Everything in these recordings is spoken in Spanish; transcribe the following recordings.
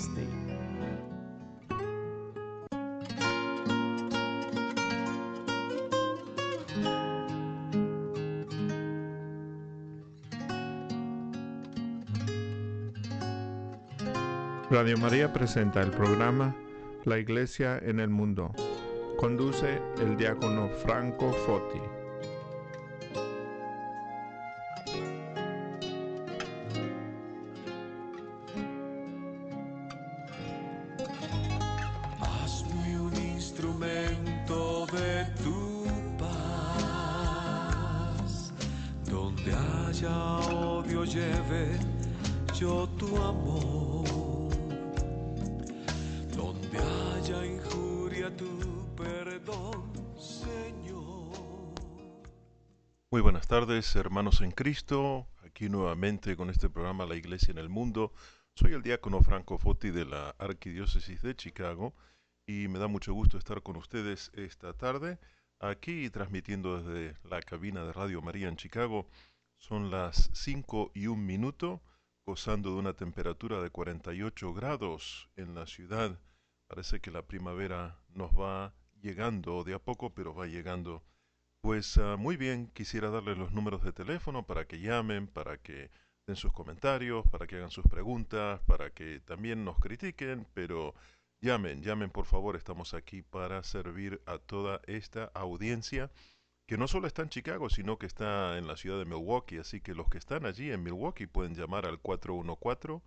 este. Radio María presenta el programa La Iglesia en el Mundo. Conduce el diácono Franco Foti. Hermanos en Cristo. Aquí nuevamente con este programa La Iglesia en el Mundo. Soy el diácono Franco Foti de la Arquidiócesis de Chicago y me da mucho gusto estar con ustedes esta tarde aquí transmitiendo desde la cabina de Radio María en Chicago. Son las 5 y un minuto, gozando de una temperatura de 48 grados en la ciudad. Parece que la primavera nos va llegando de a poco, pero va llegando. Pues ah, muy bien, quisiera darles los números de teléfono para que llamen, para que den sus comentarios, para que hagan sus preguntas, para que también nos critiquen, pero llamen, llamen por favor, estamos aquí para servir a toda esta audiencia que no solo está en Chicago, sino que está en la ciudad de Milwaukee, así que los que están allí en Milwaukee pueden llamar al 414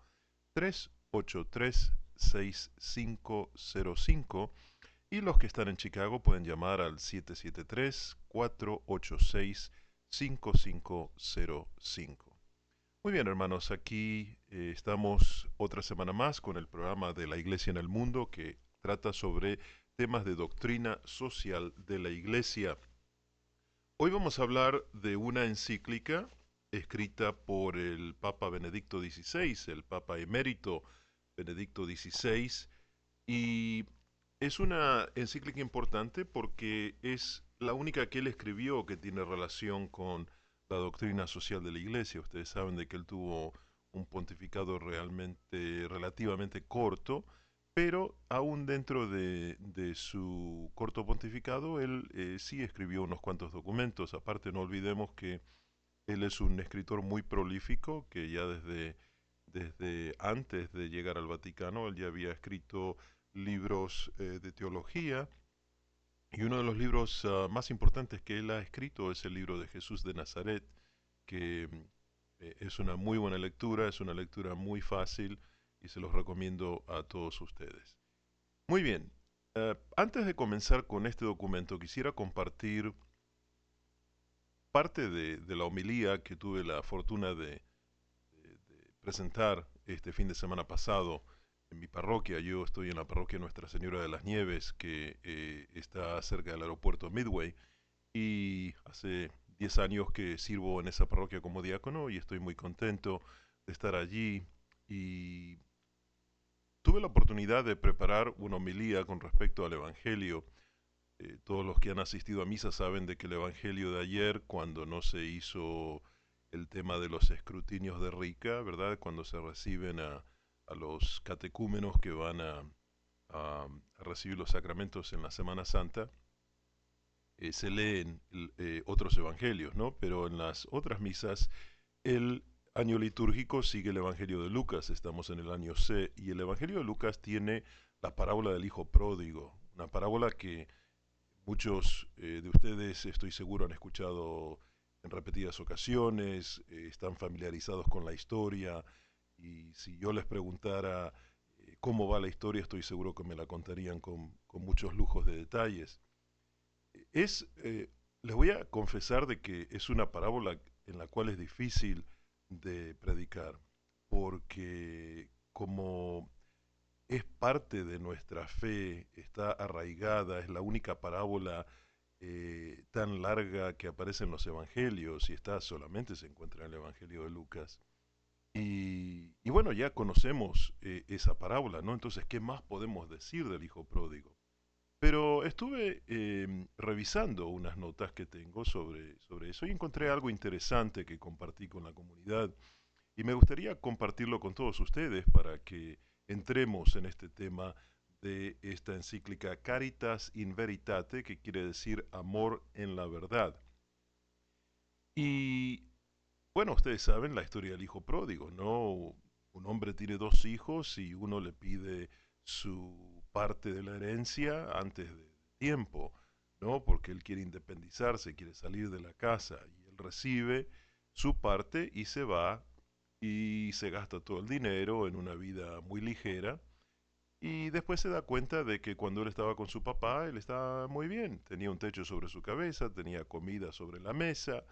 383 6505 y los que están en Chicago pueden llamar al 773-486-5505. Muy bien, hermanos, aquí eh, estamos otra semana más con el programa de la Iglesia en el Mundo que trata sobre temas de doctrina social de la Iglesia. Hoy vamos a hablar de una encíclica escrita por el Papa Benedicto XVI, el Papa emérito Benedicto XVI, y es una encíclica importante porque es la única que él escribió que tiene relación con la doctrina social de la Iglesia. Ustedes saben de que él tuvo un pontificado realmente relativamente corto, pero aún dentro de, su corto pontificado, él eh, sí escribió unos cuantos documentos. Aparte, no olvidemos que él es un escritor muy prolífico, que ya desde, desde antes de llegar al Vaticano, él ya había escrito libros eh, de teología, y uno de los libros ah, más importantes que él ha escrito es el libro de Jesús de Nazaret, que eh, es una muy buena lectura, es una lectura muy fácil y se los recomiendo a todos ustedes. Muy bien, eh, antes de comenzar con este documento quisiera compartir parte de, la homilía que tuve la fortuna de presentar este fin de semana pasado en mi parroquia. Yo estoy en la parroquia Nuestra Señora de las Nieves, que eh, está cerca del aeropuerto Midway, y hace 10 años que sirvo en esa parroquia como diácono y estoy muy contento de estar allí. Y tuve la oportunidad de preparar una homilía con respecto al Evangelio. Eh, todos los que han asistido a misa saben de que el Evangelio de ayer, cuando no se hizo el tema de los escrutinios de Rica, ¿verdad? Cuando se reciben a, a los catecúmenos que van a, recibir los sacramentos en la Semana Santa, eh, se leen eh, otros evangelios, ¿no? Pero en las otras misas, el año litúrgico sigue el Evangelio de Lucas, estamos en el año C, y el Evangelio de Lucas tiene la parábola del Hijo Pródigo, una parábola que muchos eh, de ustedes, estoy seguro, han escuchado en repetidas ocasiones, están familiarizados con la historia, y si yo les preguntara eh, cómo va la historia, estoy seguro que me la contarían con, con muchos lujos de detalles. Es, eh, les voy a confesar de que es una parábola en la cual es difícil de predicar, porque como es parte de nuestra fe, está arraigada, es la única parábola eh, tan larga que aparece en los evangelios y está solamente se encuentra en el Evangelio de Lucas. Y, bueno, ya conocemos eh, esa parábola, ¿no? Entonces, ¿qué más podemos decir del Hijo Pródigo? Pero estuve eh, revisando unas notas que tengo sobre, sobre eso y encontré algo interesante que compartí con la comunidad y me gustaría compartirlo con todos ustedes para que entremos en este tema de esta encíclica Caritas in Veritate, que quiere decir amor en la verdad. Y bueno, ustedes saben la historia del hijo pródigo, ¿no? Un hombre tiene dos hijos y uno le pide su parte de la herencia antes de tiempo, ¿no? Porque él quiere independizarse, quiere salir de la casa y él recibe su parte y se va y se gasta todo el dinero en una vida muy ligera y después se da cuenta de que cuando él estaba con su papá, él estaba muy bien. Tenía un techo sobre su cabeza, tenía comida sobre la mesa,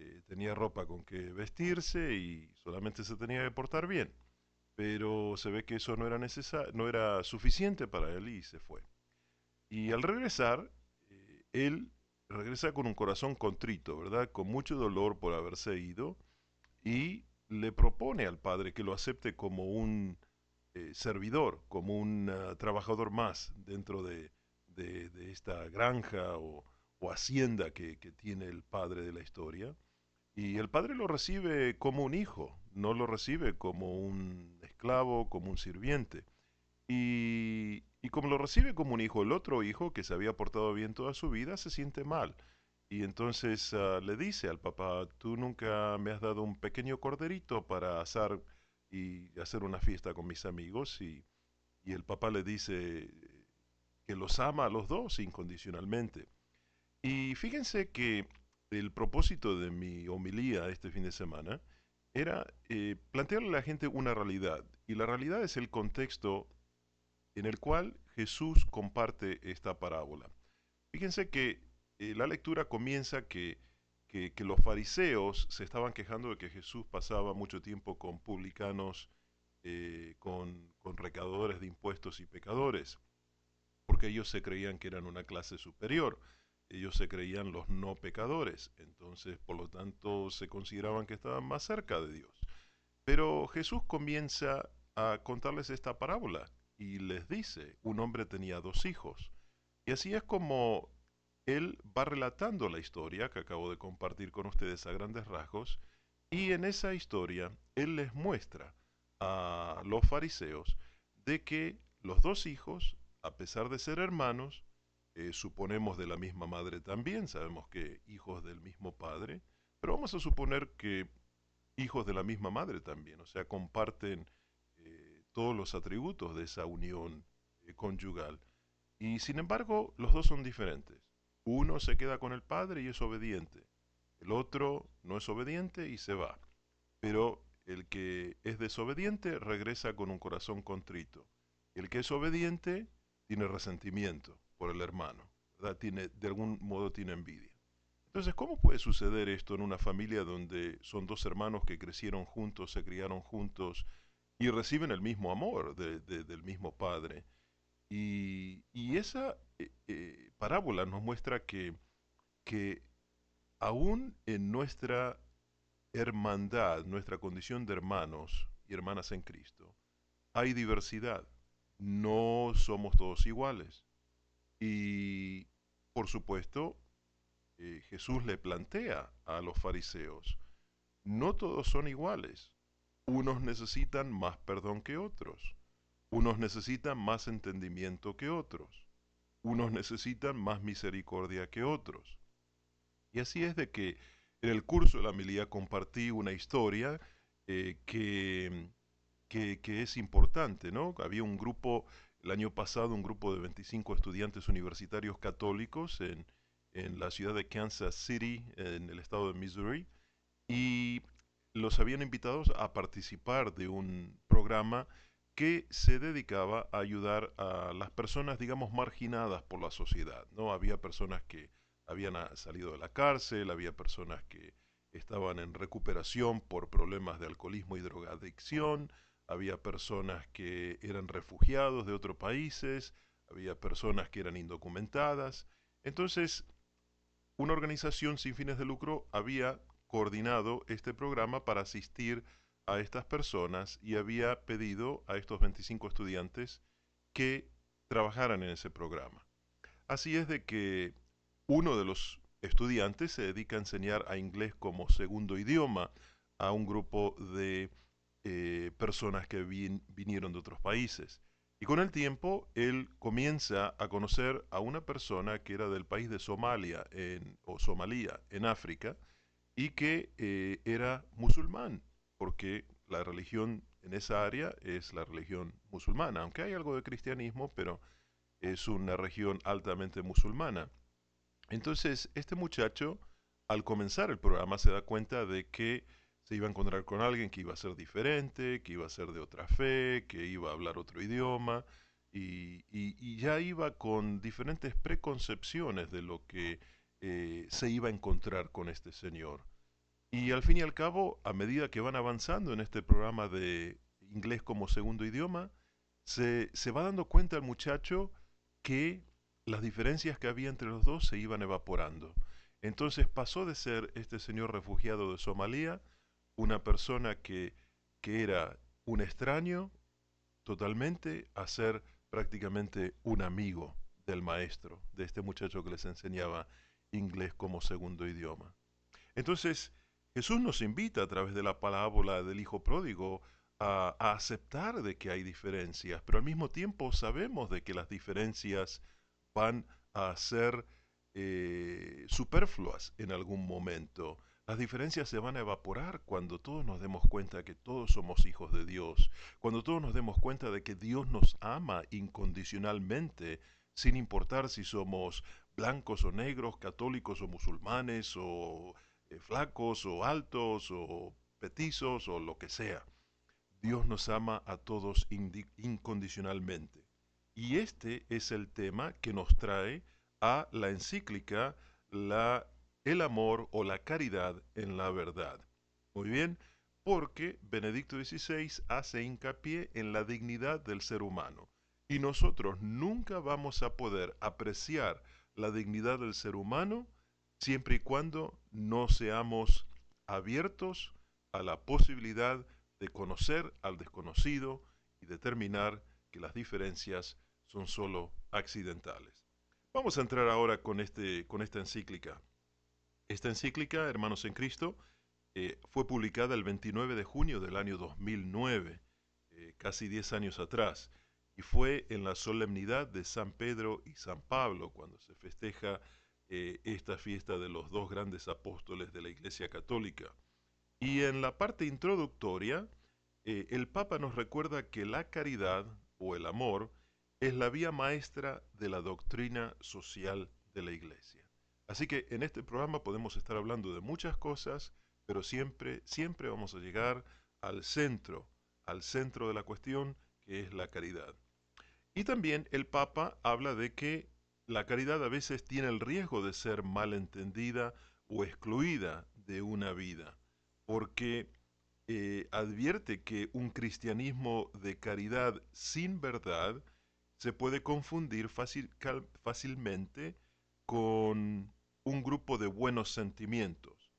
eh, tenía ropa con que vestirse y solamente se tenía que portar bien. Pero se ve que eso no era, no era suficiente para él y se fue. Y al regresar, eh, él regresa con un corazón contrito, ¿verdad? Con mucho dolor por haberse ido y le propone al padre que lo acepte como un eh, servidor, como un ah, trabajador más dentro de, esta granja o, hacienda que, tiene el padre de la historia. Y el padre lo recibe como un hijo, no lo recibe como un esclavo, como un sirviente. Y, como lo recibe como un hijo, el otro hijo que se había portado bien toda su vida se siente mal. Y entonces ah, le dice al papá, tú nunca me has dado un pequeño corderito para asar y hacer una fiesta con mis amigos y, el papá le dice que los ama a los dos incondicionalmente. Y fíjense que el propósito de mi homilía este fin de semana era eh, plantearle a la gente una realidad. Y la realidad es el contexto en el cual Jesús comparte esta parábola. Fíjense que eh, la lectura comienza que que, los fariseos se estaban quejando de que Jesús pasaba mucho tiempo con publicanos, eh, con, con recaudadores de impuestos y pecadores, porque ellos se creían que eran una clase superior, ellos se creían los no pecadores, entonces por lo tanto se consideraban que estaban más cerca de Dios. Pero Jesús comienza a contarles esta parábola y les dice, un hombre tenía dos hijos. Y así es como él va relatando la historia que acabo de compartir con ustedes a grandes rasgos, y en esa historia él les muestra a los fariseos de que los dos hijos, a pesar de ser hermanos, eh, suponemos de la misma madre también, sabemos que hijos del mismo padre, pero vamos a suponer que hijos de la misma madre también, o sea, comparten eh, todos los atributos de esa unión eh, conyugal. Y sin embargo, los dos son diferentes. Uno se queda con el padre y es obediente. El otro no es obediente y se va. Pero el que es desobediente regresa con un corazón contrito. El que es obediente tiene resentimiento por el hermano, de algún modo tiene envidia. Entonces, ¿cómo puede suceder esto en una familia donde son dos hermanos que crecieron juntos, se criaron juntos y reciben el mismo amor del mismo padre? Y, esa eh, eh, parábola nos muestra que, que aún en nuestra hermandad, nuestra condición de hermanos y hermanas en Cristo, hay diversidad. No somos todos iguales. Y por supuesto, eh, Jesús le plantea a los fariseos, no todos son iguales. Unos necesitan más perdón que otros. Unos necesitan más entendimiento que otros. Unos necesitan más misericordia que otros. Y así es de que en el curso de la milía compartí una historia eh, que, que, es importante, ¿no? Había un grupo, el año pasado, un grupo de 25 estudiantes universitarios católicos en, la ciudad de Kansas City, en el estado de Missouri, y los habían invitado a participar de un programa que se dedicaba a ayudar a las personas, digamos, marginadas por la sociedad. ¿no? Había personas que habían salido de la cárcel, había personas que estaban en recuperación por problemas de alcoholismo y drogadicción, había personas que eran refugiados de otros países, había personas que eran indocumentadas. Entonces, una organización sin fines de lucro había coordinado este programa para asistir a estas personas y había pedido a estos 25 estudiantes que trabajaran en ese programa. Así es de que uno de los estudiantes se dedica a enseñar a inglés como segundo idioma a un grupo de eh, personas que vinieron de otros países. Y con el tiempo él comienza a conocer a una persona que era del país de Somalia en, o Somalia en África y que eh, era musulmán, porque la religión en esa área es la religión musulmana, aunque hay algo de cristianismo, pero es una región altamente musulmana. Entonces, este muchacho, al comenzar el programa, se da cuenta de que se iba a encontrar con alguien que iba a ser diferente, que iba a ser de otra fe, que iba a hablar otro idioma, y, ya iba con diferentes preconcepciones de lo que eh, se iba a encontrar con este señor. Y al fin y al cabo, a medida que van avanzando en este programa de inglés como segundo idioma, se, se va dando cuenta el muchacho que las diferencias que había entre los dos se iban evaporando. Entonces pasó de ser este señor refugiado de Somalia una persona que, que era un extraño totalmente a ser prácticamente un amigo del maestro, de este muchacho que les enseñaba inglés como segundo idioma. Entonces, Jesús nos invita a través de la parábola del Hijo Pródigo a, aceptar de que hay diferencias, pero al mismo tiempo sabemos de que las diferencias van a ser eh, superfluas en algún momento. Las diferencias se van a evaporar cuando todos nos demos cuenta que todos somos hijos de Dios, cuando todos nos demos cuenta de que Dios nos ama incondicionalmente, sin importar si somos blancos o negros, católicos o musulmanes, o eh, flacos o altos o petizos o lo que sea. Dios nos ama a todos incondicionalmente. Y este es el tema que nos trae a la encíclica la el amor o la caridad en la verdad. Muy bien, porque Benedicto XVI hace hincapié en la dignidad del ser humano. Y nosotros nunca vamos a poder apreciar la dignidad del ser humano siempre y cuando no seamos abiertos a la posibilidad de conocer al desconocido y determinar que las diferencias son solo accidentales. Vamos a entrar ahora con, este, con esta encíclica. Esta encíclica, Hermanos en Cristo, eh, fue publicada el 29 de junio del año 2009, eh, casi 10 años atrás, y fue en la solemnidad de San Pedro y San Pablo, cuando se festeja eh, esta fiesta de los dos grandes apóstoles de la Iglesia Católica. Y en la parte introductoria, el Papa nos recuerda que la caridad o el amor es la vía maestra de la doctrina social de la Iglesia. Así que en este programa podemos estar hablando de muchas cosas, pero siempre, siempre vamos a llegar al centro, al centro de la cuestión, que es la caridad. Y también el Papa habla de que la caridad a veces tiene el riesgo de ser malentendida o excluida de una vida, porque eh, advierte que un cristianismo de caridad sin verdad se puede confundir fácilmente con un grupo de buenos sentimientos,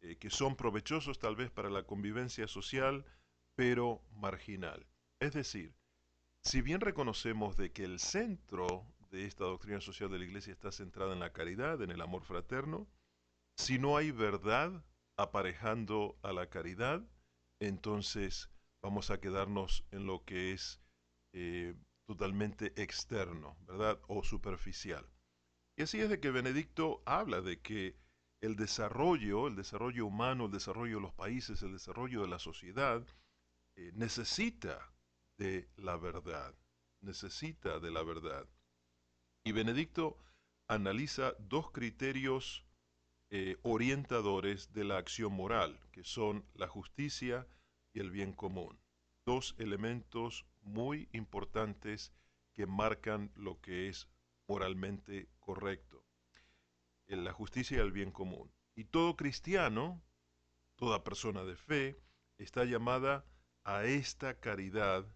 eh, que son provechosos tal vez para la convivencia social, pero marginal. Es decir, si bien reconocemos de que el centro de esta doctrina social de la Iglesia está centrada en la caridad, en el amor fraterno, si no hay verdad aparejando a la caridad, entonces vamos a quedarnos en lo que es eh, totalmente externo, ¿verdad? O superficial. Y así es de que Benedicto habla de que el desarrollo, el desarrollo humano, el desarrollo de los países, el desarrollo de la sociedad, eh, necesita de la verdad, necesita de la verdad. Y Benedicto analiza dos criterios eh, orientadores de la acción moral, que son la justicia y el bien común. Dos elementos muy importantes que marcan lo que es moralmente correcto, en la justicia y el bien común. Y todo cristiano, toda persona de fe, está llamada a esta caridad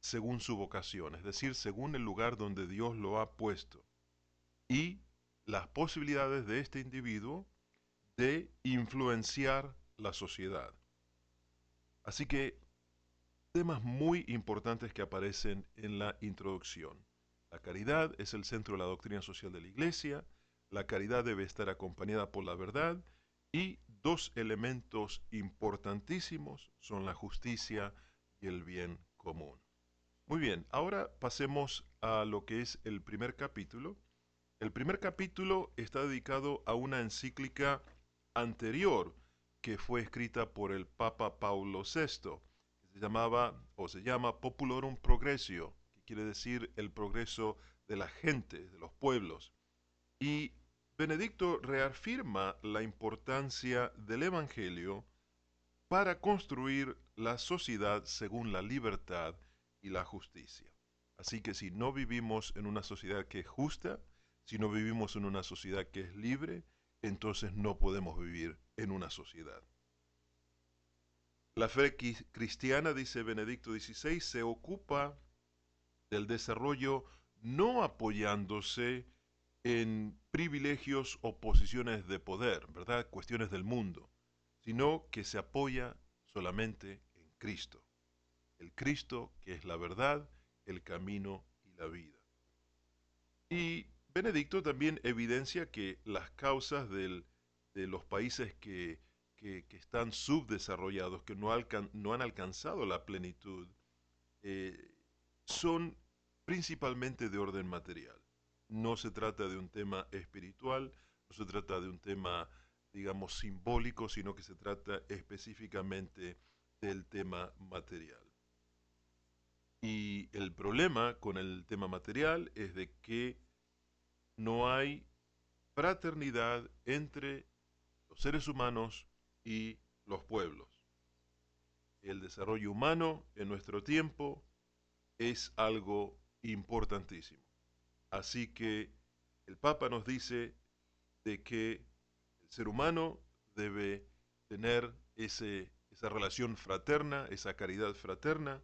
según su vocación, es decir, según el lugar donde Dios lo ha puesto. Y las posibilidades de este individuo de influenciar la sociedad. Así que temas muy importantes que aparecen en la introducción. La caridad es el centro de la doctrina social de la Iglesia, la caridad debe estar acompañada por la verdad y dos elementos importantísimos son la justicia y el bien común. Muy bien, ahora pasemos a lo que es el primer capítulo. El primer capítulo está dedicado a una encíclica anterior que fue escrita por el Papa Paulo VI, se llamaba o se llama Populorum Progressio, quiere decir el progreso de la gente, de los pueblos. Y Benedicto reafirma la importancia del Evangelio para construir la sociedad según la libertad y la justicia. Así que si no vivimos en una sociedad que es justa, si no vivimos en una sociedad que es libre, entonces no podemos vivir en una sociedad. La fe cristiana, dice Benedicto XVI, se ocupa del desarrollo no apoyándose en privilegios o posiciones de poder, ¿verdad? Cuestiones del mundo, sino que se apoya solamente en Cristo. El Cristo que es la verdad, el camino y la vida. Y Benedicto también evidencia que las causas de los países que, están subdesarrollados, que no, no, han alcanzado la plenitud, eh, son principalmente de orden material. No se trata de un tema espiritual, no se trata de un tema, digamos, simbólico, sino que se trata específicamente del tema material. Y el problema con el tema material es de que no hay fraternidad entre los seres humanos y los pueblos. El desarrollo humano en nuestro tiempo es algo importantísimo. Así que el Papa nos dice de que el ser humano debe tener ese, esa relación fraterna, esa caridad fraterna,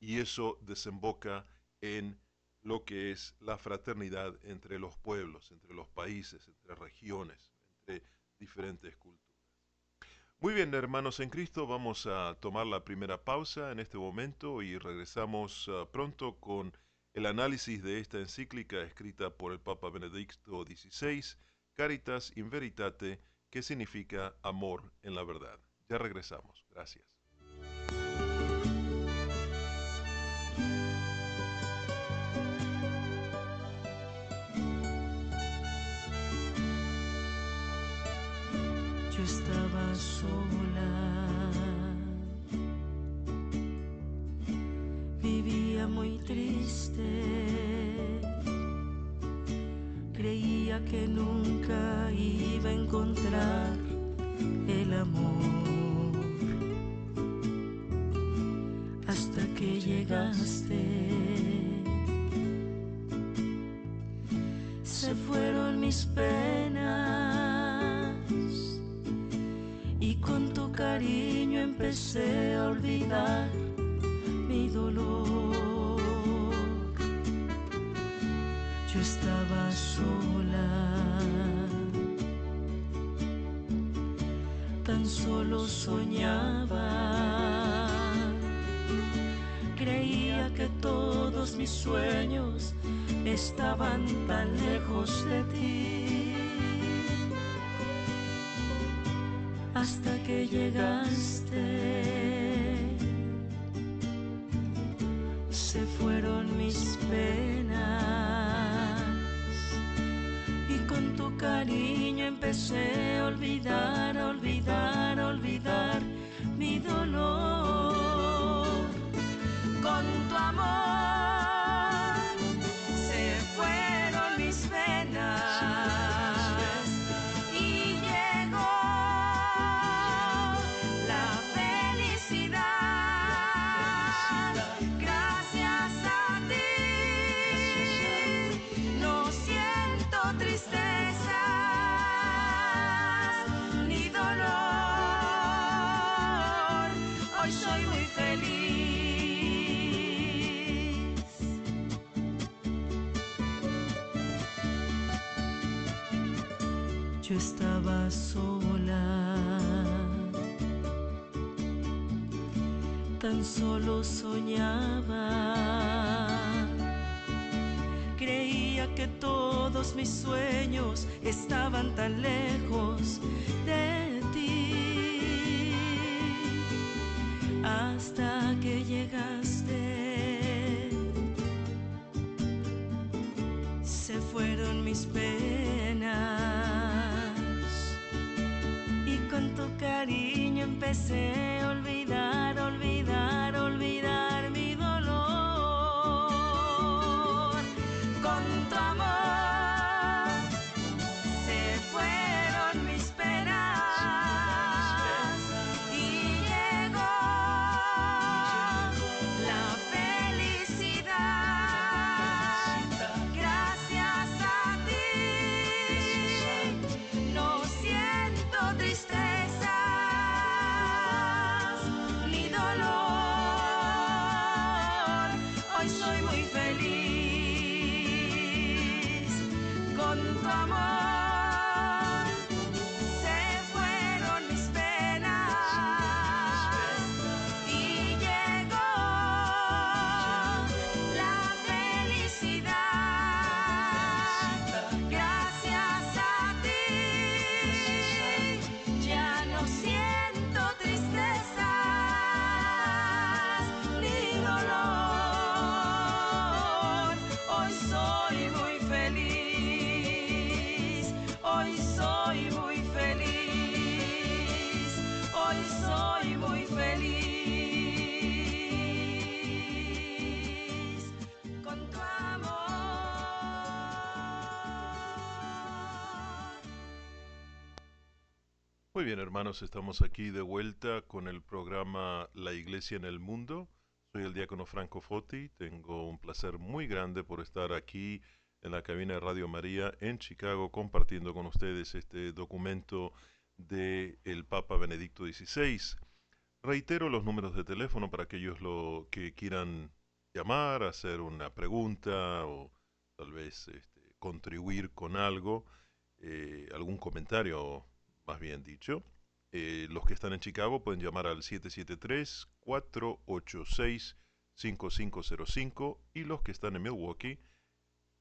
y eso desemboca en lo que es la fraternidad entre los pueblos, entre los países, entre regiones, entre diferentes culturas. Muy bien, hermanos en Cristo, vamos a tomar la primera pausa en este momento y regresamos ah, pronto con el análisis de esta encíclica escrita por el Papa Benedicto XVI, Caritas in Veritate, que significa amor en la verdad. Ya regresamos. Gracias. Estaba sola. Vivía muy triste. Creía que nunca iba a encontrar el amor. Hasta que llegaste. Se fueron mis empecé olvidar mi dolor. Yo estaba sola, tan solo soñaba. Creía que todos mis sueños estaban tan lejos de ti. Llegaste. Se fueron mis penas y con tu cariño empecé a olvidar, estaba sola. Tan solo soñaba. Creía que todos mis sueños estaban tan lejos de ti hasta que llegaste. Se fueron mis penas cariño con Muy bien, hermanos, estamos aquí de vuelta con el programa La Iglesia en el Mundo. Soy el diácono Franco Foti. Tengo un placer muy grande por estar aquí en la cabina de Radio María en Chicago compartiendo con ustedes este documento del el Papa Benedicto XVI. Reitero los números de teléfono para aquellos lo que quieran llamar, hacer una pregunta o tal vez este, contribuir con algo, eh, algún comentario más bien dicho. Eh, los que están en Chicago pueden llamar al 773-486-5505 y los que están en Milwaukee,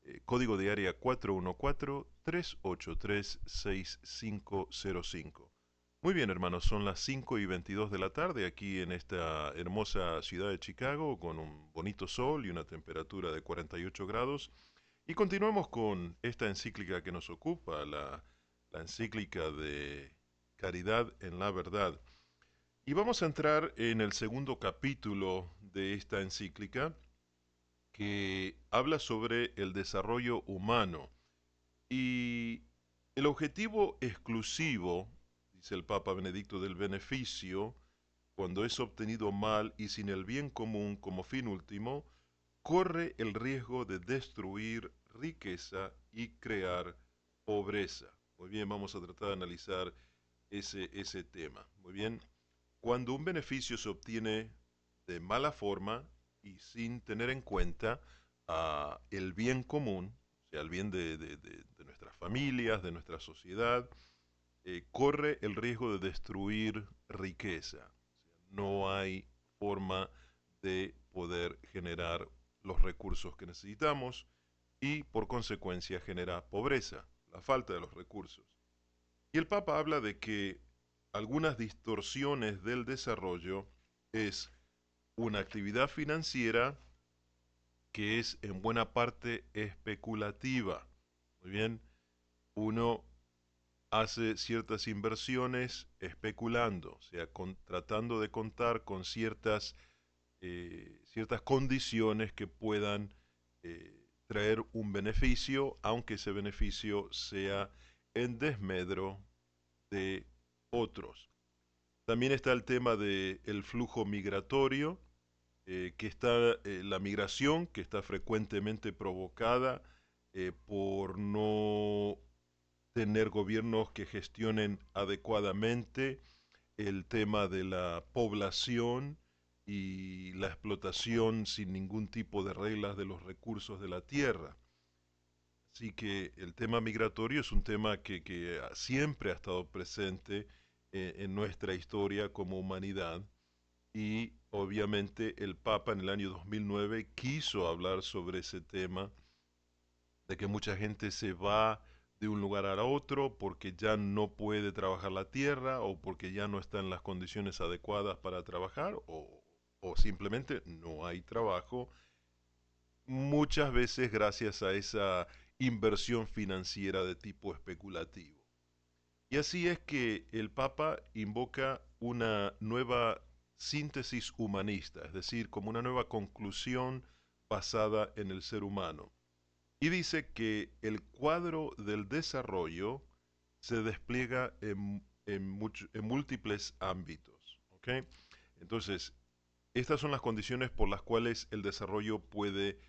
eh, código de área 414-383-6505. Muy bien, hermanos, son las 5 y 22 de la tarde aquí en esta hermosa ciudad de Chicago con un bonito sol y una temperatura de 48 grados. Y continuamos con esta encíclica que nos ocupa, la la encíclica de Caridad en la Verdad. Y vamos a entrar en el segundo capítulo de esta encíclica que habla sobre el desarrollo humano. Y el objetivo exclusivo, dice el Papa Benedicto, del beneficio, cuando es obtenido mal y sin el bien común como fin último, corre el riesgo de destruir riqueza y crear pobreza. Muy bien, vamos a tratar de analizar ese, ese tema. Muy bien, cuando un beneficio se obtiene de mala forma y sin tener en cuenta ah, el bien común, o sea, el bien de, de- nuestras familias, de nuestra sociedad, eh, corre el riesgo de destruir riqueza. No hay forma de poder generar los recursos que necesitamos y por consecuencia genera pobreza, la falta de los recursos. Y el Papa habla de que algunas distorsiones del desarrollo es una actividad financiera que es en buena parte especulativa. Muy bien, uno hace ciertas inversiones especulando, o sea, tratando de contar con ciertas, eh, ciertas condiciones que puedan eh, traer un beneficio, aunque ese beneficio sea en desmedro de otros. También está el tema del flujo migratorio, eh, que está eh, la migración, que está frecuentemente provocada eh, por no tener gobiernos que gestionen adecuadamente el tema de la población y la explotación sin ningún tipo de reglas de los recursos de la tierra. Así que el tema migratorio es un tema que, que siempre ha estado presente eh, en nuestra historia como humanidad y obviamente el Papa en el año 2009 quiso hablar sobre ese tema de que mucha gente se va de un lugar a otro porque ya no puede trabajar la tierra o porque ya no está en las condiciones adecuadas para trabajar o, o simplemente no hay trabajo, muchas veces gracias a esa inversión financiera de tipo especulativo. Y así es que el Papa invoca una nueva síntesis humanista, es decir, como una nueva conclusión basada en el ser humano. Y dice que el cuadro del desarrollo se despliega en, en, múltiples ámbitos. Entonces, estas son las condiciones por las cuales el desarrollo puede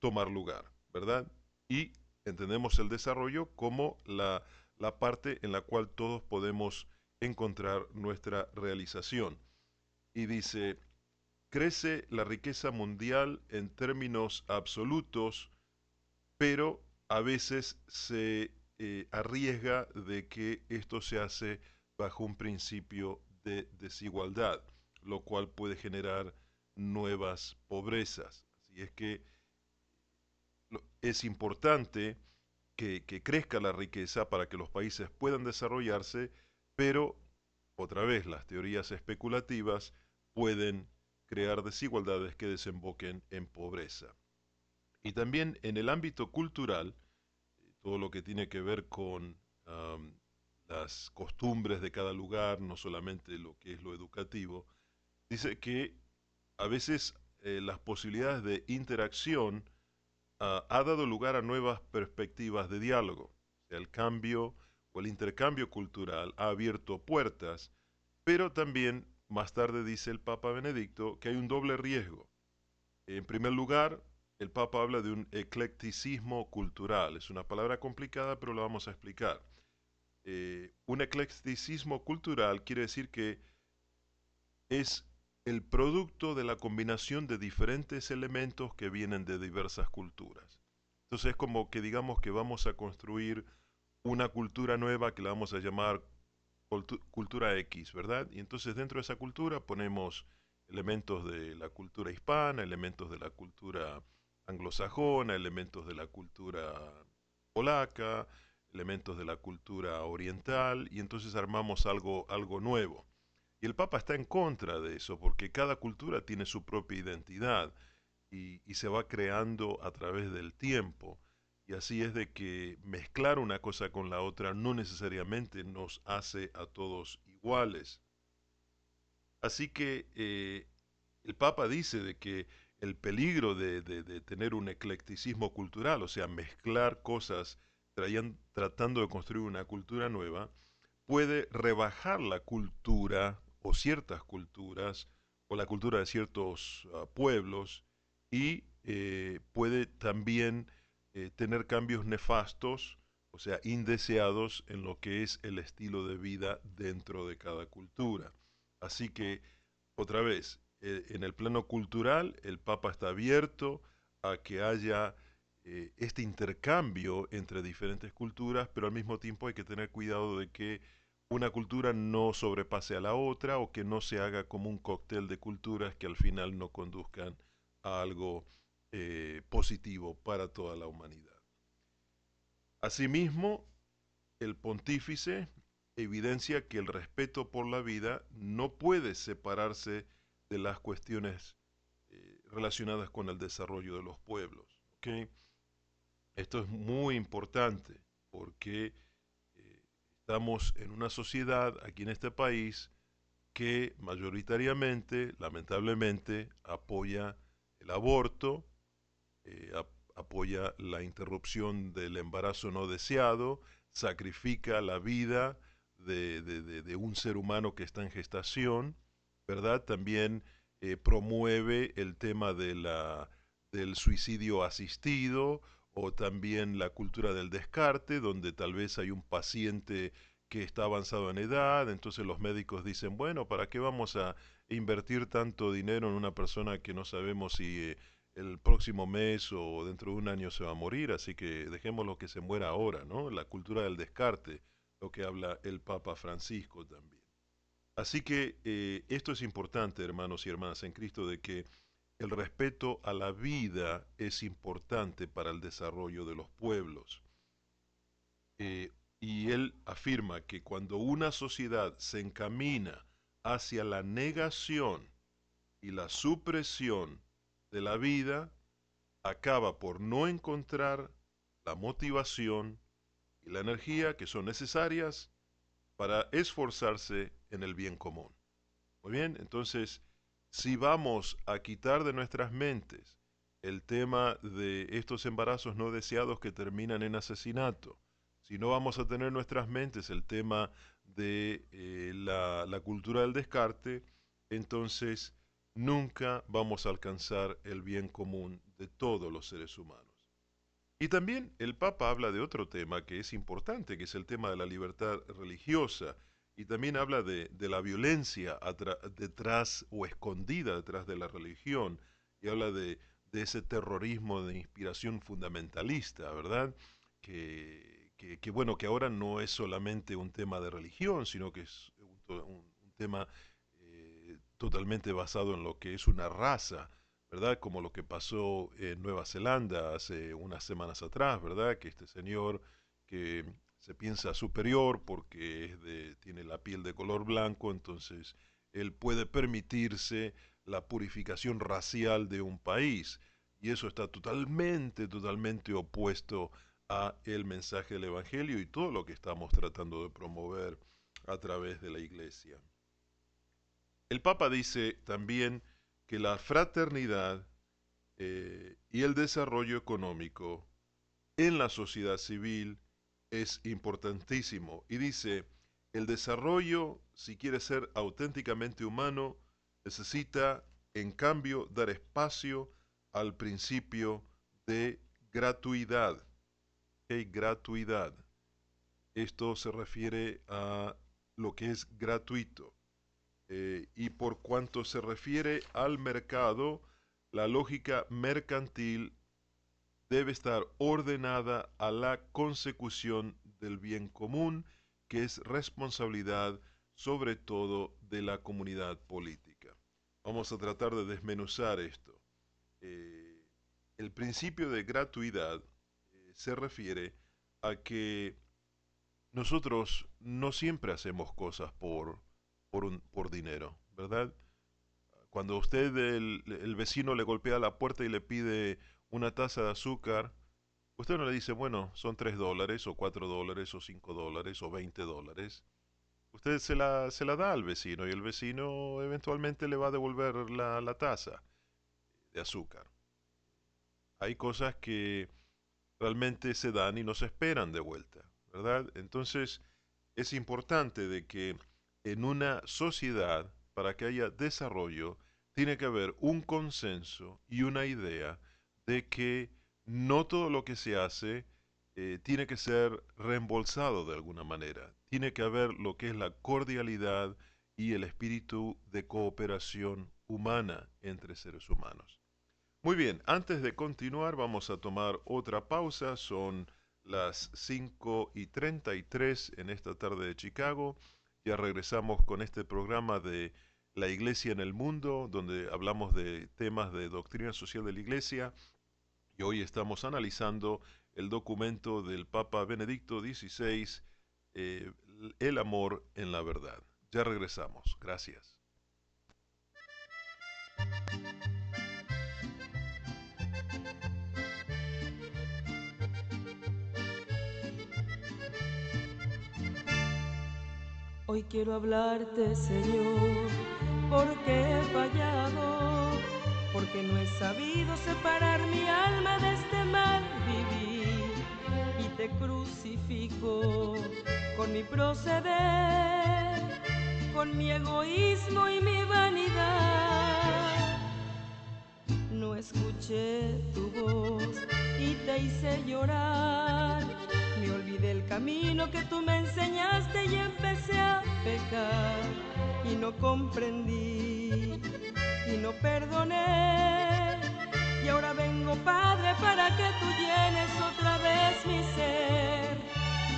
tomar lugar, ¿verdad? Y entendemos el desarrollo como la, la parte en la cual todos podemos encontrar nuestra realización. Y dice, crece la riqueza mundial en términos absolutos, pero a veces se eh, arriesga de que esto se hace bajo un principio de desigualdad, lo cual puede generar nuevas pobrezas. Así es que es importante que, crezca la riqueza para que los países puedan desarrollarse, pero otra vez las teorías especulativas pueden crear desigualdades que desemboquen en pobreza. Y también en el ámbito cultural, todo lo que tiene que ver con las costumbres de cada lugar, no solamente lo que es lo educativo, dice que a veces eh, las posibilidades de interacción Ah, ha dado lugar a nuevas perspectivas de diálogo. El cambio o el intercambio cultural ha abierto puertas, pero también más tarde dice el Papa Benedicto que hay un doble riesgo. En primer lugar, el Papa habla de un eclecticismo cultural. Es una palabra complicada, pero la vamos a explicar. Eh, un eclecticismo cultural quiere decir que es el producto de la combinación de diferentes elementos que vienen de diversas culturas. Entonces es como que digamos que vamos a construir una cultura nueva que la vamos a llamar cultura X, ¿verdad? Y entonces dentro de esa cultura ponemos elementos de la cultura hispana, elementos de la cultura anglosajona, elementos de la cultura polaca, elementos de la cultura oriental, y entonces armamos algo, algo nuevo. Y el Papa está en contra de eso, porque cada cultura tiene su propia identidad y, se va creando a través del tiempo. Y así es de que mezclar una cosa con la otra no necesariamente nos hace a todos iguales. Así que eh, el Papa dice de que el peligro de, tener un eclecticismo cultural, o sea, mezclar cosas tratando de construir una cultura nueva, puede rebajar la cultura o ciertas culturas o la cultura de ciertos ah, pueblos y eh, puede también eh, tener cambios nefastos, o sea, indeseados en lo que es el estilo de vida dentro de cada cultura. Así que, otra vez, eh, en el plano cultural, el Papa está abierto a que haya este intercambio entre diferentes culturas, pero al mismo tiempo hay que tener cuidado de que una cultura no sobrepase a la otra o que no se haga como un cóctel de culturas que al final no conduzcan a algo eh, positivo para toda la humanidad. Asimismo, el pontífice evidencia que el respeto por la vida no puede separarse de las cuestiones eh, relacionadas con el desarrollo de los pueblos. Esto es muy importante porque estamos en una sociedad aquí en este país que mayoritariamente, lamentablemente, apoya el aborto, eh, apoya la interrupción del embarazo no deseado, sacrifica la vida de, un ser humano que está en gestación, ¿verdad? También eh, promueve el tema de la, del suicidio asistido o también la cultura del descarte, donde tal vez hay un paciente que está avanzado en edad, entonces los médicos dicen, bueno, ¿para qué vamos a invertir tanto dinero en una persona que no sabemos si eh, el próximo mes o dentro de un año se va a morir? Así que dejémoslo que se muera ahora, ¿no? La cultura del descarte, lo que habla el Papa Francisco también. Así que eh, esto es importante, hermanos y hermanas en Cristo, de que el respeto a la vida es importante para el desarrollo de los pueblos. Eh, y él afirma que cuando una sociedad se encamina hacia la negación y la supresión de la vida, acaba por no encontrar la motivación y la energía que son necesarias para esforzarse en el bien común. Muy bien, entonces, si vamos a quitar de nuestras mentes el tema de estos embarazos no deseados que terminan en asesinato, si no vamos a tener en nuestras mentes el tema de eh, la, la cultura del descarte, entonces nunca vamos a alcanzar el bien común de todos los seres humanos. Y también el Papa habla de otro tema que es importante, que es el tema de la libertad religiosa, y también habla de, la violencia detrás o escondida detrás de la religión, y habla de, ese terrorismo de inspiración fundamentalista, ¿verdad? Que, bueno, que ahora no es solamente un tema de religión, sino que es un, tema eh, totalmente basado en lo que es una raza, ¿verdad? Como lo que pasó en Nueva Zelanda hace unas semanas atrás, ¿verdad? Que este señor que se piensa superior porque tiene la piel de color blanco, entonces él puede permitirse la purificación racial de un país. Y eso está totalmente, totalmente opuesto a el mensaje del Evangelio y todo lo que estamos tratando de promover a través de la iglesia. El Papa dice también que la fraternidad eh, y el desarrollo económico en la sociedad civil es importantísimo. Y dice, el desarrollo, si quiere ser auténticamente humano, necesita, en cambio, dar espacio al principio de gratuidad. ¿Okay? Gratuidad. Esto se refiere a lo que es gratuito. Eh, y por cuanto se refiere al mercado, la lógica mercantil debe estar ordenada a la consecución del bien común, que es responsabilidad sobre todo de la comunidad política. Vamos a tratar de desmenuzar esto. Eh, el principio de gratuidad eh, se refiere a que nosotros no siempre hacemos cosas por, por, por dinero, ¿verdad? Cuando usted, el, el, vecino le golpea la puerta y le pide una taza de azúcar, usted no le dice, bueno, son 3 dólares o 4 dólares o 5 dólares o 20 dólares. Usted se la, se la da al vecino y el vecino eventualmente le va a devolver la, la taza de azúcar. Hay cosas que realmente se dan y no se esperan de vuelta, ¿verdad? Entonces es importante de que en una sociedad, para que haya desarrollo, tiene que haber un consenso y una idea de que no todo lo que se hace eh, tiene que ser reembolsado de alguna manera. Tiene que haber lo que es la cordialidad y el espíritu de cooperación humana entre seres humanos. Muy bien, antes de continuar vamos a tomar otra pausa. Son las 5 y 33 en esta tarde de Chicago. Ya regresamos con este programa de La Iglesia en el Mundo, donde hablamos de temas de doctrina social de la Iglesia. Y hoy estamos analizando el documento del Papa Benedicto XVI, eh, El amor en la verdad. Ya regresamos. Gracias. Hoy quiero hablarte, Señor, porque he fallado, porque no he sabido separar mi alma de este mal vivir y te crucifico con mi proceder, con mi egoísmo y mi vanidad. No escuché tu voz y te hice llorar me olvidé el camino que tú me enseñaste y empecé a pecar. Y no comprendí y no perdoné. Y ahora vengo, Padre, para que tú llenes otra vez mi ser.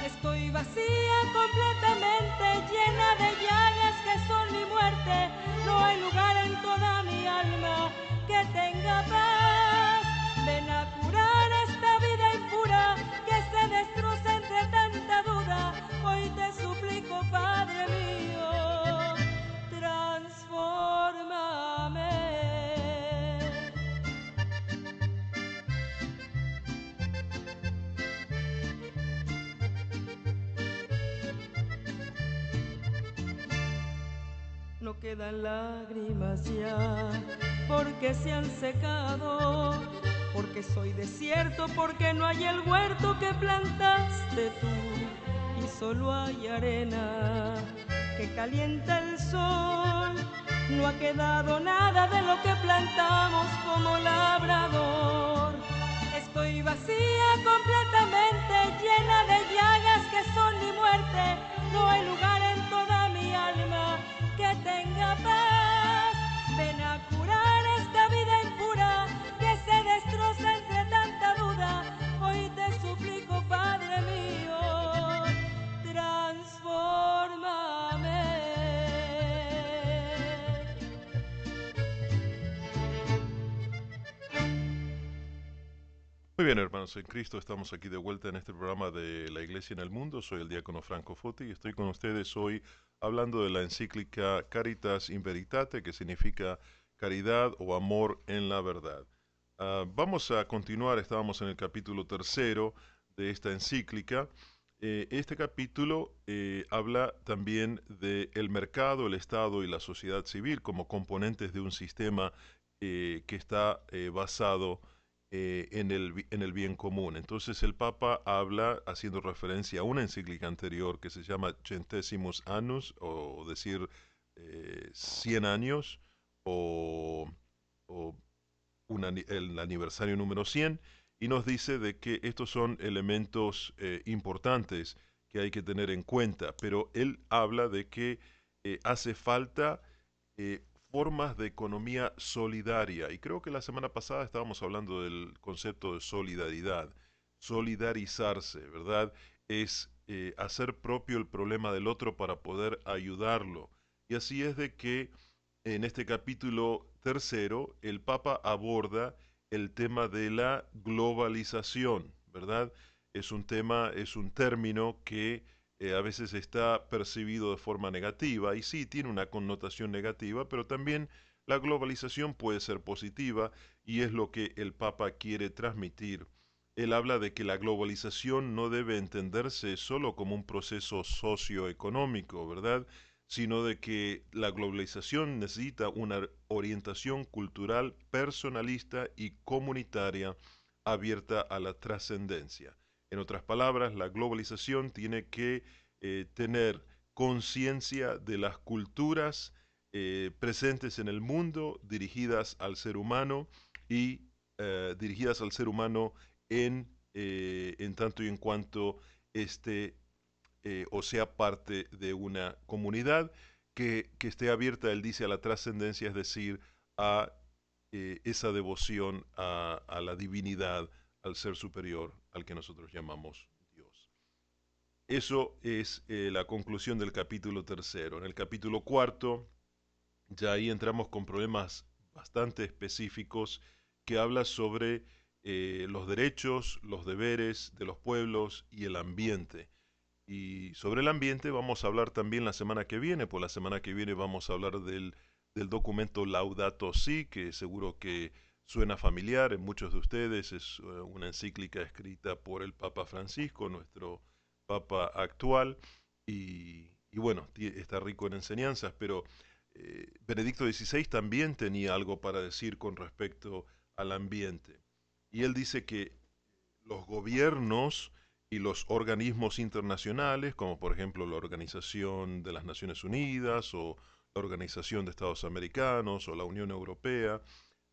Estoy vacía completamente, llena de llagas que son mi muerte. No hay lugar en toda mi alma que tenga paz. Ven a curar no quedan lágrimas ya, porque se han secado, porque soy desierto, porque no hay el huerto que plantaste tú y solo hay arena que calienta el sol. No ha quedado nada de lo que plantamos como labrador. Estoy vacía completamente, llena de llagas que son mi muerte. No hay lugar en alma que tenga paz. Ven a curar esta vida impura que se destroza entre tanta duda. Hoy te suplico, Padre mío, transfórmame. Muy bien, hermanos, en Cristo estamos aquí de vuelta en este programa de la Iglesia en el Mundo. Soy el diácono Franco Foti y estoy con ustedes hoy hablando de la encíclica Caritas in Veritate, que significa caridad o amor en la verdad. Ah, vamos a continuar, estábamos en el capítulo tercero de esta encíclica. Eh, este capítulo eh, habla también del mercado, el Estado y la sociedad civil como componentes de un sistema eh, que está basado eh, en, el, en el bien común. Entonces el Papa habla haciendo referencia a una encíclica anterior que se llama Centesimus Annus, o decir eh, 100 años, o, el aniversario número 100, y nos dice de que estos son elementos eh, importantes que hay que tener en cuenta, pero él habla de que eh, hace falta formas de economía solidaria, y creo que la semana pasada estábamos hablando del concepto de solidaridad, solidarizarse, ¿verdad? Es eh, hacer propio el problema del otro para poder ayudarlo. Y así es de que en este capítulo tercero el Papa aborda el tema de la globalización, ¿verdad? Es un tema, es un término que eh, a veces está percibido de forma negativa y sí tiene una connotación negativa, pero también la globalización puede ser positiva y es lo que el Papa quiere transmitir. Él habla de que la globalización no debe entenderse solo como un proceso socioeconómico, ¿verdad? Sino de que la globalización necesita una orientación cultural personalista y comunitaria abierta a la trascendencia. En otras palabras, la globalización tiene que eh, tener conciencia de las culturas eh, presentes en el mundo, dirigidas al ser humano y eh, dirigidas al ser humano en, en tanto y en cuanto esté eh, o sea parte de una comunidad que, que esté abierta, él dice, a la trascendencia, es decir, a esa devoción a la divinidad, al ser superior, al que nosotros llamamos Dios. Eso es eh, la conclusión del capítulo tercero. En el capítulo cuarto, ya ahí entramos con problemas bastante específicos que habla sobre eh, los derechos, los deberes de los pueblos y el ambiente. Y sobre el ambiente vamos a hablar también la semana que viene, pues la semana que viene vamos a hablar del, del documento Laudato Si, que seguro que suena familiar en muchos de ustedes, es eh, una encíclica escrita por el Papa Francisco, nuestro Papa actual, y, bueno, está rico en enseñanzas, pero eh, Benedicto XVI también tenía algo para decir con respecto al ambiente. Y él dice que los gobiernos y los organismos internacionales, como por ejemplo la Organización de las Naciones Unidas o la Organización de Estados Americanos o la Unión Europea,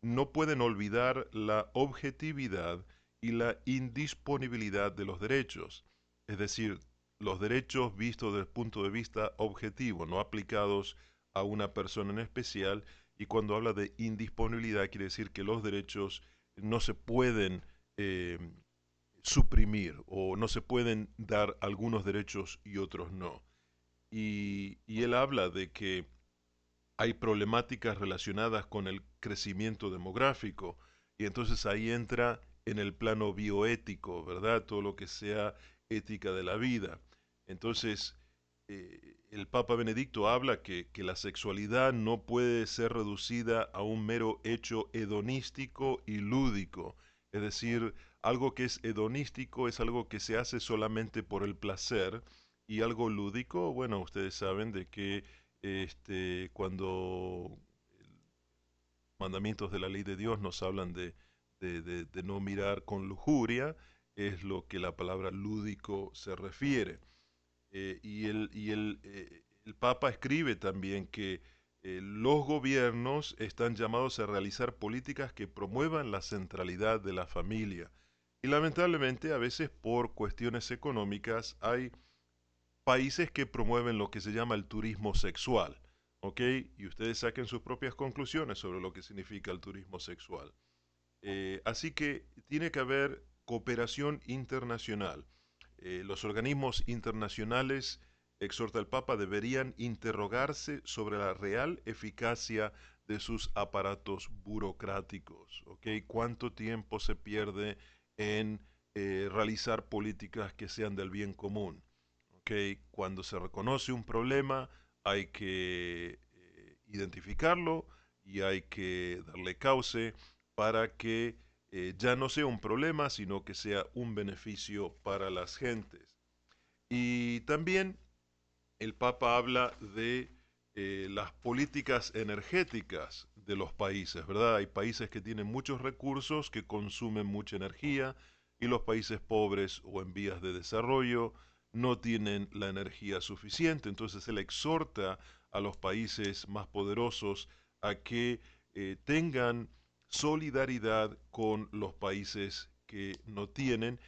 no pueden olvidar la objetividad y la indisponibilidad de los derechos, es decir, los derechos vistos desde el punto de vista objetivo, no aplicados a una persona en especial, y cuando habla de indisponibilidad quiere decir que los derechos no se pueden eh, suprimir o no se pueden dar algunos derechos y otros no. Y, y él habla de que hay problemáticas relacionadas con el crecimiento demográfico y entonces ahí entra en el plano bioético, ¿verdad? Todo lo que sea ética de la vida. Entonces, eh, el Papa Benedicto habla que, que la sexualidad no puede ser reducida a un mero hecho hedonístico y lúdico. Es decir, algo que es hedonístico es algo que se hace solamente por el placer y algo lúdico, bueno, ustedes saben de que este, cuando mandamientos de la ley de Dios nos hablan de, no mirar con lujuria, es lo que la palabra lúdico se refiere. Eh, y eh, el, Papa escribe también que eh, los gobiernos están llamados a realizar políticas que promuevan la centralidad de la familia. Y lamentablemente a veces por cuestiones económicas hay países que promueven lo que se llama el turismo sexual. ¿ok? Y ustedes saquen sus propias conclusiones sobre lo que significa el turismo sexual. Eh, así que tiene que haber cooperación internacional. Eh, los organismos internacionales, exhorta el Papa, deberían interrogarse sobre la real eficacia de sus aparatos burocráticos. ¿ok? ¿Cuánto tiempo se pierde en eh, realizar políticas que sean del bien común? ¿Ok? Cuando se reconoce un problema, hay que eh, identificarlo y hay que darle cauce para que eh, ya no sea un problema, sino que sea un beneficio para las gentes. Y también el Papa habla de eh, las políticas energéticas de los países, ¿verdad? Hay países que tienen muchos recursos, que consumen mucha energía, y los países pobres o en vías de desarrollo no tienen la energía suficiente. Entonces él exhorta a los países más poderosos a que eh, tengan solidaridad con los países que no tienen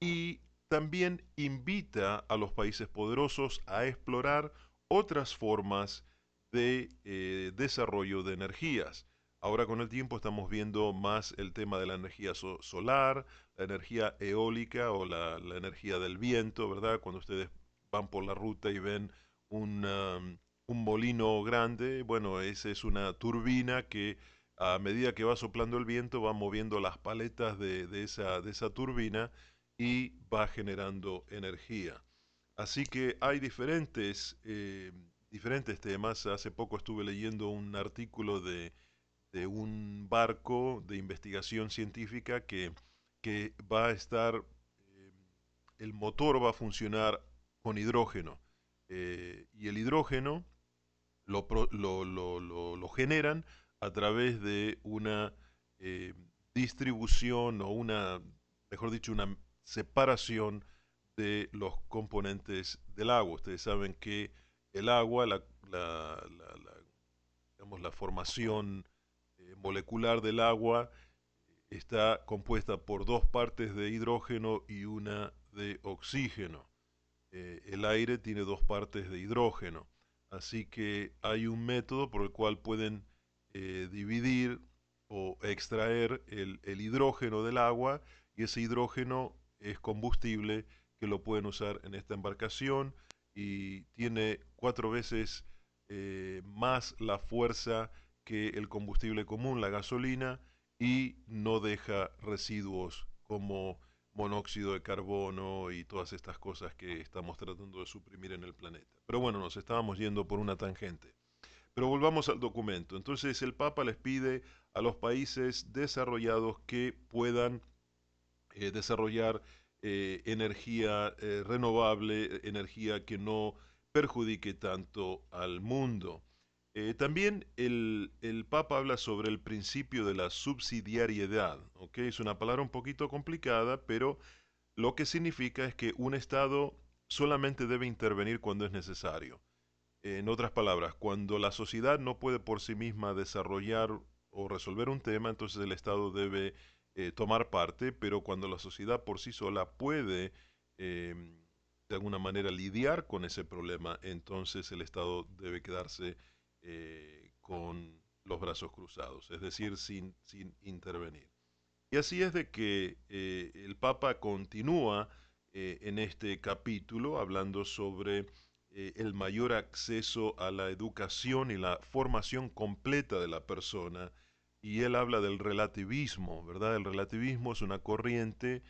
y también invita a los países poderosos a explorar otras formas de eh, desarrollo de energías. Ahora con el tiempo estamos viendo más el tema de la energía solar, la energía eólica o la, energía del viento, ¿verdad? Cuando ustedes van por la ruta y ven un, un molino grande, bueno, esa es una turbina que a medida que va soplando el viento va moviendo las paletas de, esa, de esa turbina y va generando energía. Así que hay diferentes, eh, diferentes temas. Hace poco estuve leyendo un artículo de de un barco de investigación científica que, va a estar, eh, el motor va a funcionar con hidrógeno. Eh, y el hidrógeno lo, lo, generan a través de una eh, distribución o una, mejor dicho, una separación de los componentes del agua. Ustedes saben que el agua, la, la, digamos, la formación molecular del agua está compuesta por dos partes de hidrógeno y una de oxígeno. Eh, el aire tiene dos partes de hidrógeno. Así que hay un método por el cual pueden eh, dividir o extraer el, hidrógeno del agua y ese hidrógeno es combustible que lo pueden usar en esta embarcación y tiene cuatro veces eh, más la fuerza que el combustible común, la gasolina, y no deja residuos como monóxido de carbono y todas estas cosas que estamos tratando de suprimir en el planeta. Pero bueno, nos estábamos yendo por una tangente. Pero volvamos al documento. Entonces el Papa les pide a los países desarrollados que puedan eh, desarrollar eh, energía eh, renovable, energía que no perjudique tanto al mundo. Eh, también el, Papa habla sobre el principio de la subsidiariedad. Es una palabra un poquito complicada, pero lo que significa es que un Estado solamente debe intervenir cuando es necesario. En otras palabras, cuando la sociedad no puede por sí misma desarrollar o resolver un tema, entonces el Estado debe eh, tomar parte, pero cuando la sociedad por sí sola puede em, de alguna manera lidiar con ese problema, entonces el Estado debe quedarse eh, con los brazos cruzados, es decir, sin, sin intervenir. Y así es de que eh, el Papa continúa eh, en este capítulo hablando sobre el mayor acceso a la educación y la formación completa de la persona. Y él habla del relativismo, ¿verdad? El relativismo es una corriente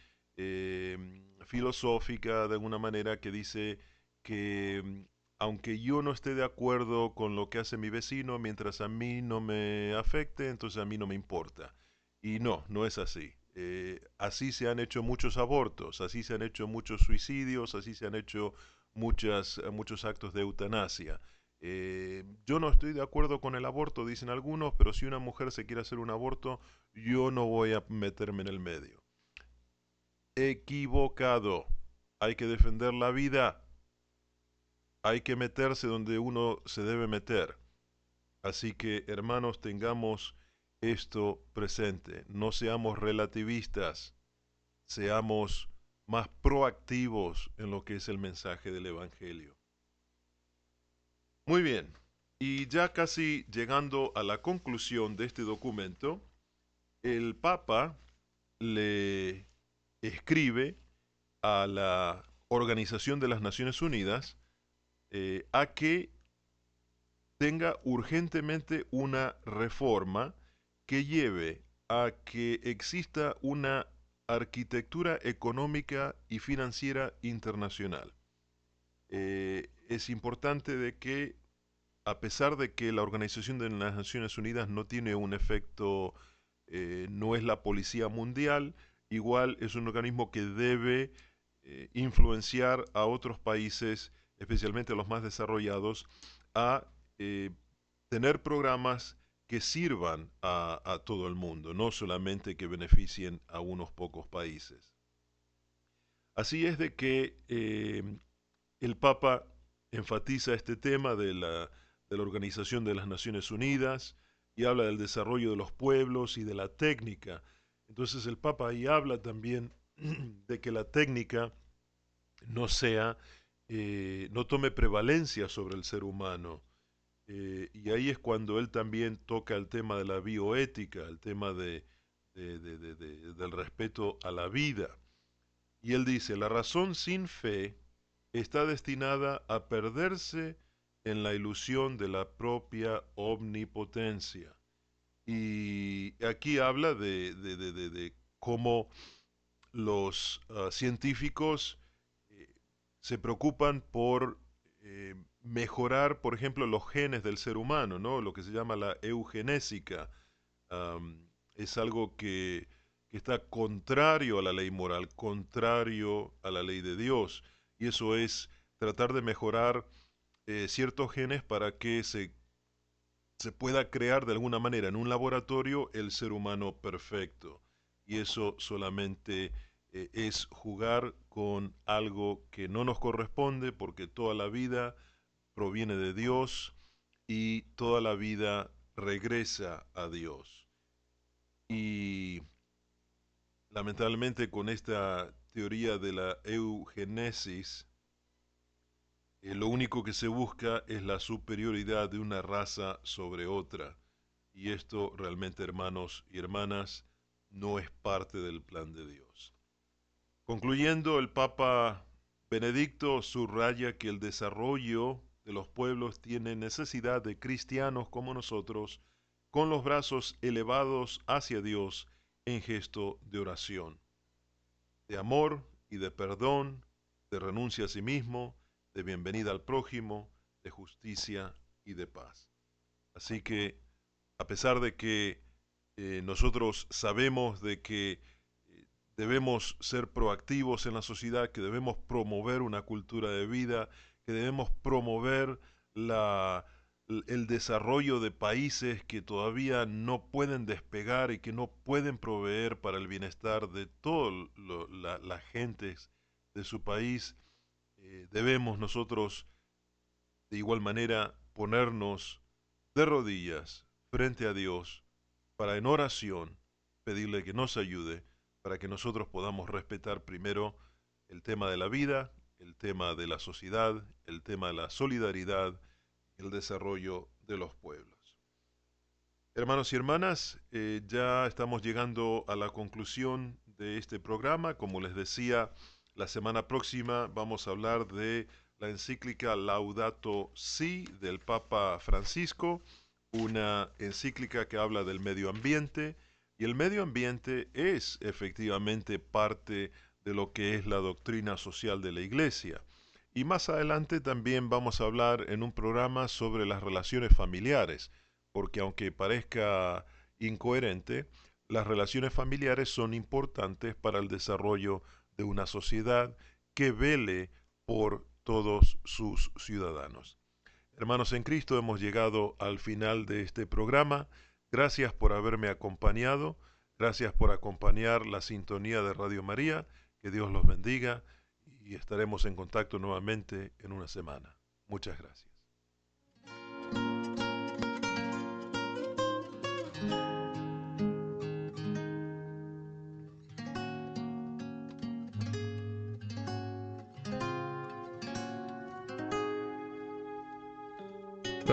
filosófica de alguna manera que dice que aunque yo no esté de acuerdo con lo que hace mi vecino, mientras a mí no me afecte, entonces a mí no me importa. Y no, no es así. Eh, así se han hecho muchos abortos, así se han hecho muchos suicidios, así se han hecho muchos actos de eutanasia. Eh, yo no estoy de acuerdo con el aborto, dicen algunos, pero si una mujer se quiere hacer un aborto, yo no voy a meterme en el medio. Equivocado. Hay que defender la vida. Hay que meterse donde uno se debe meter. Así que, hermanos, tengamos esto presente. No seamos relativistas. Seamos más proactivos en lo que es el mensaje del Evangelio. Muy bien, y ya casi llegando a la conclusión de este documento, el Papa le escribe a la Organización de las Naciones Unidas eh, a que tenga urgentemente una reforma que lleve a que exista una arquitectura económica y financiera internacional. Eh, es importante de que, a pesar de que la Organización de las Naciones Unidas no tiene un efecto, eh, no es la policía mundial, igual es un organismo que debe influenciar a otros países, especialmente los más desarrollados, a tener programas que sirvan a, todo el mundo, no solamente que beneficien a unos pocos países. Así es de que el Papa enfatiza este tema de la, de la Organización de las Naciones Unidas y habla del desarrollo de los pueblos y de la técnica. Entonces el Papa ahí habla también de que la técnica no sea, eh, no tome prevalencia sobre el ser humano. Eh, y ahí es cuando él también toca el tema de la bioética, el tema de, del respeto a la vida. Y él dice, la razón sin fe está destinada a perderse en la ilusión de la propia omnipotencia. Y aquí habla de, cómo los ah, científicos se preocupan por eh, mejorar, por ejemplo, los genes del ser humano, ¿no? lo que se llama la eugenésica. es algo que, está contrario a la ley moral, contrario a la ley de Dios y eso es tratar de mejorar eh, ciertos genes para que se, se pueda crear de alguna manera en un laboratorio el ser humano perfecto. Y eso solamente eh, es jugar con algo que no nos corresponde porque toda la vida proviene de Dios y toda la vida regresa a Dios. Y lamentablemente con esta teoría de la eugenesis, eh, lo único que se busca es la superioridad de una raza sobre otra. Y esto realmente, hermanos y hermanas, no es parte del plan de Dios. Concluyendo, el Papa Benedicto subraya que el desarrollo de los pueblos tiene necesidad de cristianos como nosotros, con los brazos elevados hacia Dios en gesto de oración de amor y de perdón, de renuncia a sí mismo, de bienvenida al prójimo, de justicia y de paz. Así que, a pesar de que eh, nosotros sabemos de que debemos ser proactivos en la sociedad, que debemos promover una cultura de vida, que debemos promover la, el desarrollo de países que todavía no pueden despegar y que no pueden proveer para el bienestar de todas las gentes de su país, eh, debemos nosotros de igual manera ponernos de rodillas frente a Dios para en oración pedirle que nos ayude para que nosotros podamos respetar primero el tema de la vida, el tema de la sociedad, el tema de la solidaridad, el desarrollo de los pueblos. Hermanos y hermanas, eh, ya estamos llegando a la conclusión de este programa. Como les decía, la semana próxima vamos a hablar de la encíclica Laudato Si del Papa Francisco, una encíclica que habla del medio ambiente. Y el medio ambiente es efectivamente parte de lo que es la doctrina social de la Iglesia. Y más adelante también vamos a hablar en un programa sobre las relaciones familiares, porque aunque parezca incoherente, las relaciones familiares son importantes para el desarrollo de una sociedad que vele por todos sus ciudadanos. Hermanos en Cristo, hemos llegado al final de este programa. Gracias por haberme acompañado. Gracias por acompañar la sintonía de Radio María. Que Dios los bendiga y estaremos en contacto nuevamente en una semana. Muchas gracias.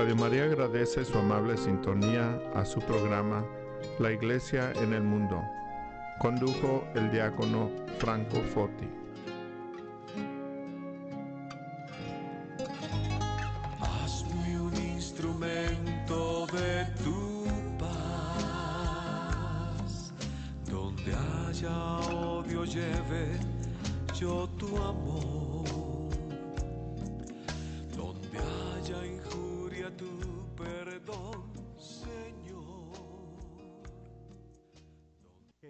Radio María agradece su amable sintonía a su programa La Iglesia en el Mundo. Condujo el diácono Franco Foti.